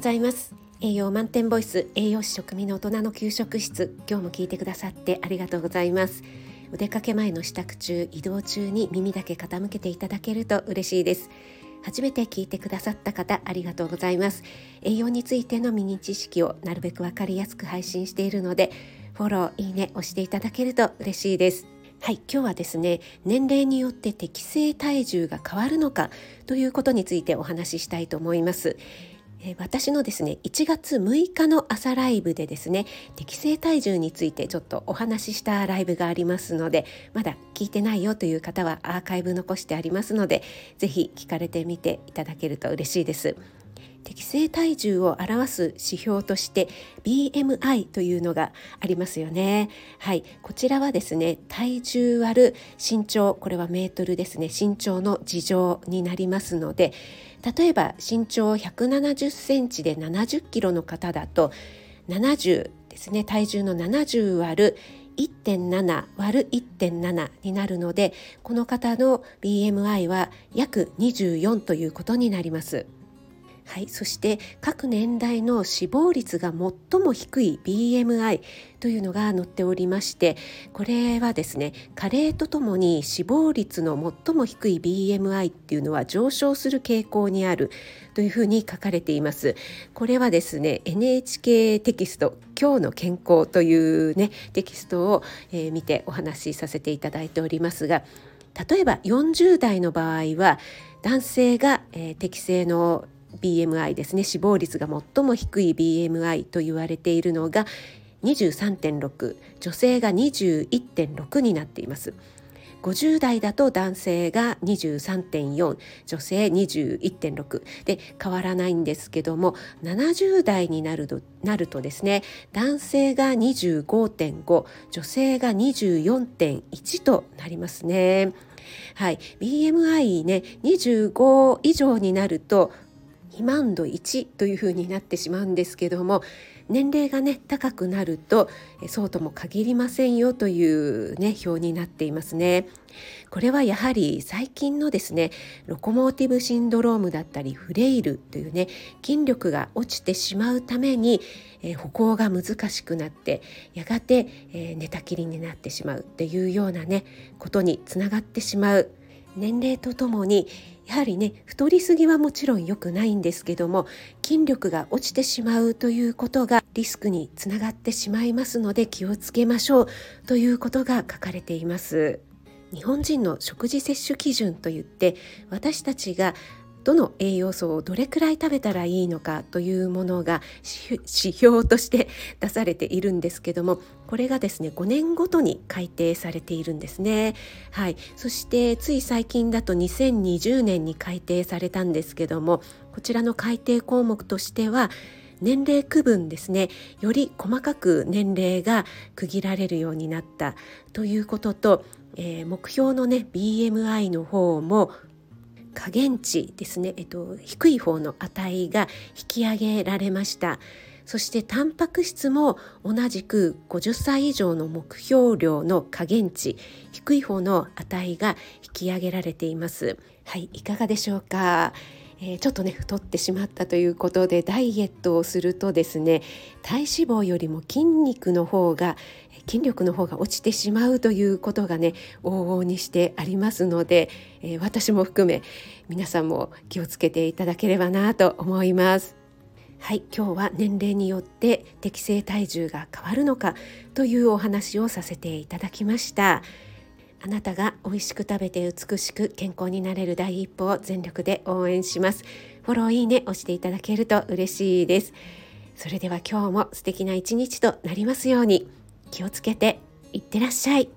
ございます。栄養満点ボイス栄養士食味の大人の給食室今日も聞いてくださってありがとうございます。お出かけ前の支度中移動中に耳だけ傾けていただけると嬉しいです。初めて聞いてくださった方ありがとうございます。栄養についてのミニ知識をなるべくわかりやすく配信しているのでフォローいいね押していただけると嬉しいです。はい、今日はですね年齢によって適正体重が変わるのかということについてお話ししたいと思います。え私のですね1月6日の朝ライブでですね適正体重についてちょっとお話ししたライブがありますのでまだ聞いてないよという方はアーカイブ残してありますので是非聞かれてみていただけると嬉しいです。適正体重を表す指標として BMI というのがありますよね。はい、こちらはですね、体重割る身長、これはメートルですね、身長の事情になりますので、例えば身長170センチで70キロの方だと70ですね、体重の70割る1.7割る1.7になるのでこの方の BMI は約24ということになります。はい、そして各年代の死亡率が最も低い BMI というのが載っておりましてこれはですね加齢とともに死亡率の最も低い BMI っていうのは上昇する傾向にあるというふうに書かれています。これはですね NHK テキスト今日の健康というねテキストを、えー、見てお話しさせていただいておりますが例えば40代の場合は男性が、えー、適正の BMI ですね。死亡率が最も低い BMI と言われているのが23.6女性が21.6になっています。50代だと男性が23.4女性21.6で変わらないんですけども70代になるとなるとですね男性が25.5女性が24.1となりますね。はい、BMI ね25以上になると肥満度1というふうになってしまうんですけども年齢がね高くなるとそうとも限りませんよというね表になっていますね。これはやはり最近のですねロコモーティブシンドロームだったりフレイルというね筋力が落ちてしまうために、えー、歩行が難しくなってやがて、えー、寝たきりになってしまうっていうようなねことにつながってしまう年齢とともにやはりね太りすぎはもちろん良くないんですけども筋力が落ちてしまうということがリスクにつながってしまいますので気をつけましょうということが書かれています。日本人の食事摂取基準といって私たちがどの栄養素をどれくらい食べたらいいのかというものが指標として出されているんですけどもこれがですね5年ごとに改定されているんですね。はい。そしてつい最近だと2020年に改定されたんですけどもこちらの改定項目としては年齢区分ですね。より細かく年齢が区切られるようになったということと、えー、目標のね BMI の方も下限値ですね、えっと、低い方の値が引き上げられました。そしてタンパク質も同じく50歳以上の目標量の下限値低い方の値が引き上げられています。はいいかがでしょうか？えー、ちょっとね太ってしまったということでダイエットをするとですね体脂肪よりも筋肉の方が筋力の方が落ちてしまうということがね往々にしてありますので、えー、私も含め皆さんも気をつけていただければなと思います。はい、今日は年齢によって適正体重が変わるのかというお話をさせていただきました。あなたが美味しく食べて美しく健康になれる第一歩を全力で応援します。フォローいいね押していただけると嬉しいです。それでは今日も素敵な一日となりますように。気をつけていってらっしゃい。